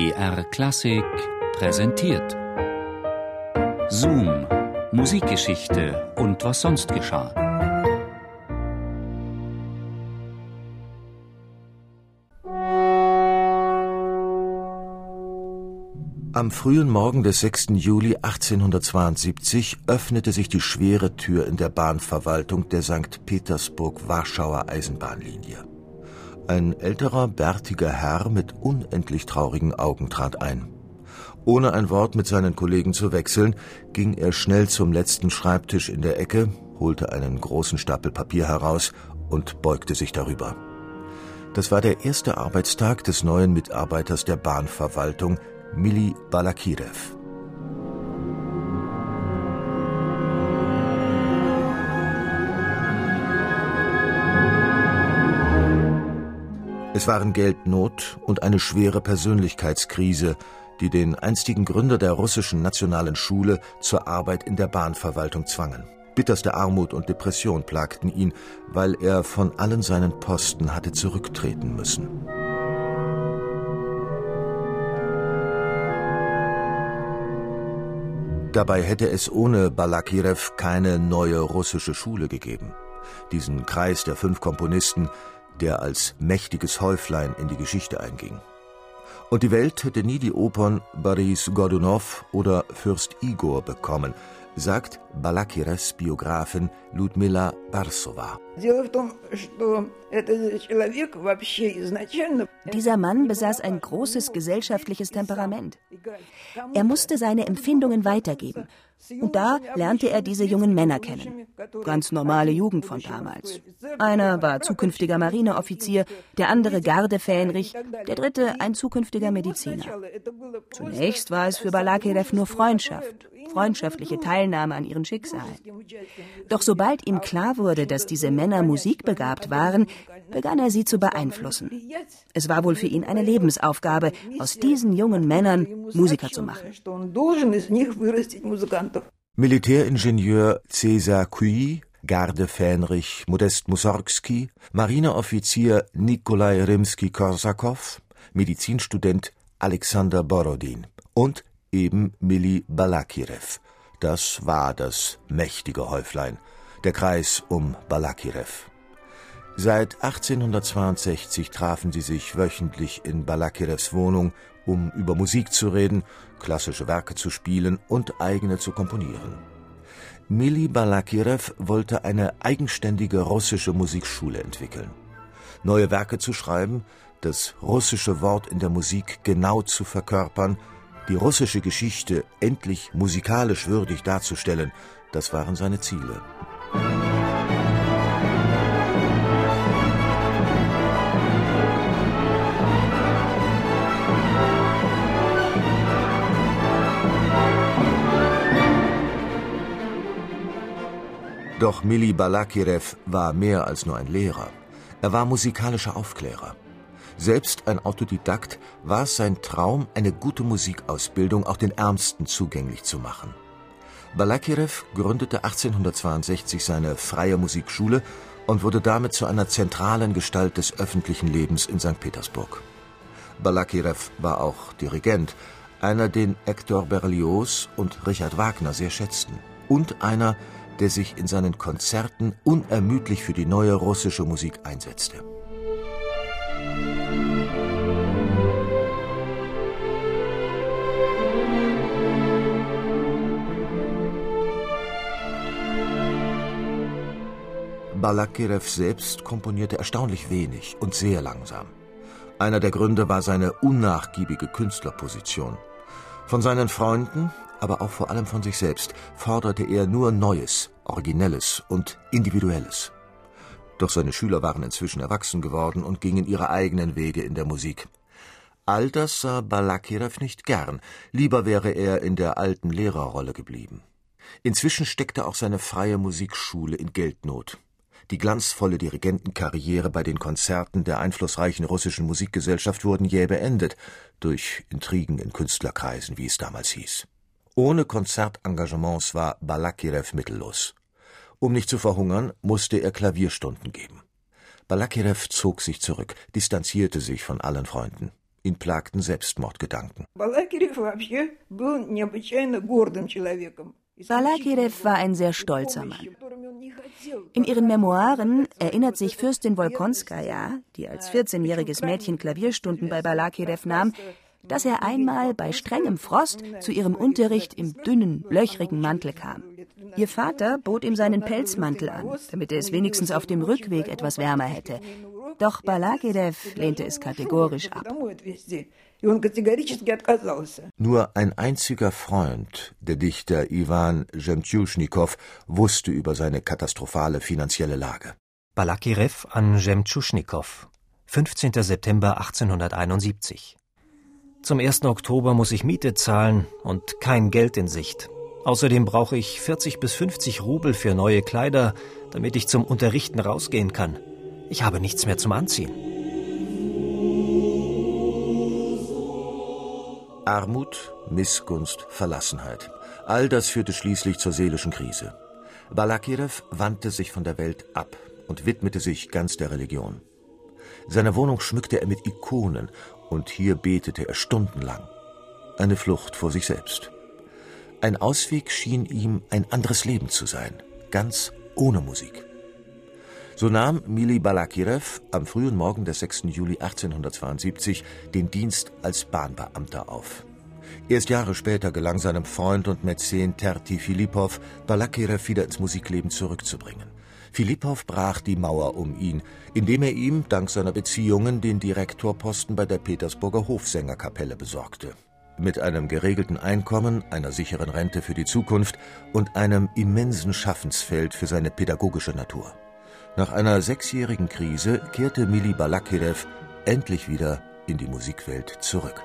BR Klassik präsentiert. Zoom, Musikgeschichte und was sonst geschah. Am frühen Morgen des 6. Juli 1872 öffnete sich die schwere Tür in der Bahnverwaltung der St. Petersburg-Warschauer Eisenbahnlinie. Ein älterer, bärtiger Herr mit unendlich traurigen Augen trat ein. Ohne ein Wort mit seinen Kollegen zu wechseln, ging er schnell zum letzten Schreibtisch in der Ecke, holte einen großen Stapel Papier heraus und beugte sich darüber. Das war der erste Arbeitstag des neuen Mitarbeiters der Bahnverwaltung, Mili Balakirev. Es waren Geldnot und eine schwere Persönlichkeitskrise, die den einstigen Gründer der russischen nationalen Schule zur Arbeit in der Bahnverwaltung zwangen. Bitterste Armut und Depression plagten ihn, weil er von allen seinen Posten hatte zurücktreten müssen. Dabei hätte es ohne Balakirev keine neue russische Schule gegeben. Diesen Kreis der fünf Komponisten, der als mächtiges Häuflein in die Geschichte einging. Und die Welt hätte nie die Opern Boris Godunow oder Fürst Igor bekommen, sagt Balakirevs Biografin Ludmila Barsova. Dieser Mann besaß ein großes gesellschaftliches Temperament. Er musste seine Empfindungen weitergeben und da lernte er diese jungen Männer kennen. Ganz normale Jugend von damals. Einer war zukünftiger Marineoffizier, der andere Gardefähnrich, der dritte ein zukünftiger Mediziner. Zunächst war es für Balakirev nur Freundschaft, freundschaftliche Teilnahme an ihren Schicksalen. Doch sobald ihm klar wurde, dass diese Männer musikbegabt waren, begann er sie zu beeinflussen. Es war wohl für ihn eine Lebensaufgabe, aus diesen jungen Männern Musiker zu machen. Militäringenieur Cäsar Cui, Gardefähnrich Modest Mussorgsky, Marineoffizier Nikolai Rimski-Korsakow, Medizinstudent Alexander Borodin und eben Mili Balakirev. Das war das mächtige Häuflein, der Kreis um Balakirev. Seit 1862 trafen sie sich wöchentlich in Balakirevs Wohnung, um über Musik zu reden, klassische Werke zu spielen und eigene zu komponieren. Mili Balakirev wollte eine eigenständige russische Musikschule entwickeln. Neue Werke zu schreiben, das russische Wort in der Musik genau zu verkörpern, die russische Geschichte endlich musikalisch würdig darzustellen, das waren seine Ziele. Doch Mili Balakirev war mehr als nur ein Lehrer. Er war musikalischer Aufklärer. Selbst ein Autodidakt war es sein Traum, eine gute Musikausbildung auch den Ärmsten zugänglich zu machen. Balakirev gründete 1862 seine freie Musikschule und wurde damit zu einer zentralen Gestalt des öffentlichen Lebens in St. Petersburg. Balakirev war auch Dirigent, einer, den Hector Berlioz und Richard Wagner sehr schätzten und einer, der sich in seinen Konzerten unermüdlich für die neue russische Musik einsetzte. Balakirev selbst komponierte erstaunlich wenig und sehr langsam. Einer der Gründe war seine unnachgiebige Künstlerposition. Von seinen Freunden, aber auch vor allem von sich selbst, forderte er nur Neues, Originelles und Individuelles. Doch seine Schüler waren inzwischen erwachsen geworden und gingen ihre eigenen Wege in der Musik. All das sah Balakirev nicht gern, lieber wäre er in der alten Lehrerrolle geblieben. Inzwischen steckte auch seine freie Musikschule in Geldnot. Die glanzvolle Dirigentenkarriere bei den Konzerten der einflussreichen russischen Musikgesellschaft wurden jäh beendet, durch Intrigen in Künstlerkreisen, wie es damals hieß. Ohne Konzertengagements war Balakirev mittellos. Um nicht zu verhungern, musste er Klavierstunden geben. Balakirev zog sich zurück, distanzierte sich von allen Freunden. Ihn plagten Selbstmordgedanken. Balakirev war ein sehr stolzer Mann. In ihren Memoiren erinnert sich Fürstin Wolkonskaja, die als 14-jähriges Mädchen Klavierstunden bei Balakirev nahm, dass er einmal bei strengem Frost zu ihrem Unterricht im dünnen, löchrigen Mantel kam. Ihr Vater bot ihm seinen Pelzmantel an, damit er es wenigstens auf dem Rückweg etwas wärmer hätte. Doch Balakirev lehnte es kategorisch ab. Nur ein einziger Freund, der Dichter Iwan Jemtjuschnikow, wusste über seine katastrophale finanzielle Lage. Balakirev an Jemtjuschnikow, 15. September 1871. Zum 1. Oktober muss ich Miete zahlen und kein Geld in Sicht. Außerdem brauche ich 40 bis 50 Rubel für neue Kleider, damit ich zum Unterrichten rausgehen kann. Ich habe nichts mehr zum Anziehen. Armut, Missgunst, Verlassenheit. All das führte schließlich zur seelischen Krise. Balakirev wandte sich von der Welt ab und widmete sich ganz der Religion. Seine Wohnung schmückte er mit Ikonen und hier betete er stundenlang. Eine Flucht vor sich selbst. Ein Ausweg schien ihm ein anderes Leben zu sein, ganz ohne Musik. So nahm Mili Balakirev am frühen Morgen des 6. Juli 1872 den Dienst als Bahnbeamter auf. Erst Jahre später gelang seinem Freund und Mäzen Terti Filipow, Balakirev wieder ins Musikleben zurückzubringen. Filipow brach die Mauer um ihn, indem er ihm, dank seiner Beziehungen, den Direktorposten bei der Petersburger Hofsängerkapelle besorgte. Mit einem geregelten Einkommen, einer sicheren Rente für die Zukunft und einem immensen Schaffensfeld für seine pädagogische Natur. Nach einer sechsjährigen Krise kehrte Mili Balakirev endlich wieder in die Musikwelt zurück.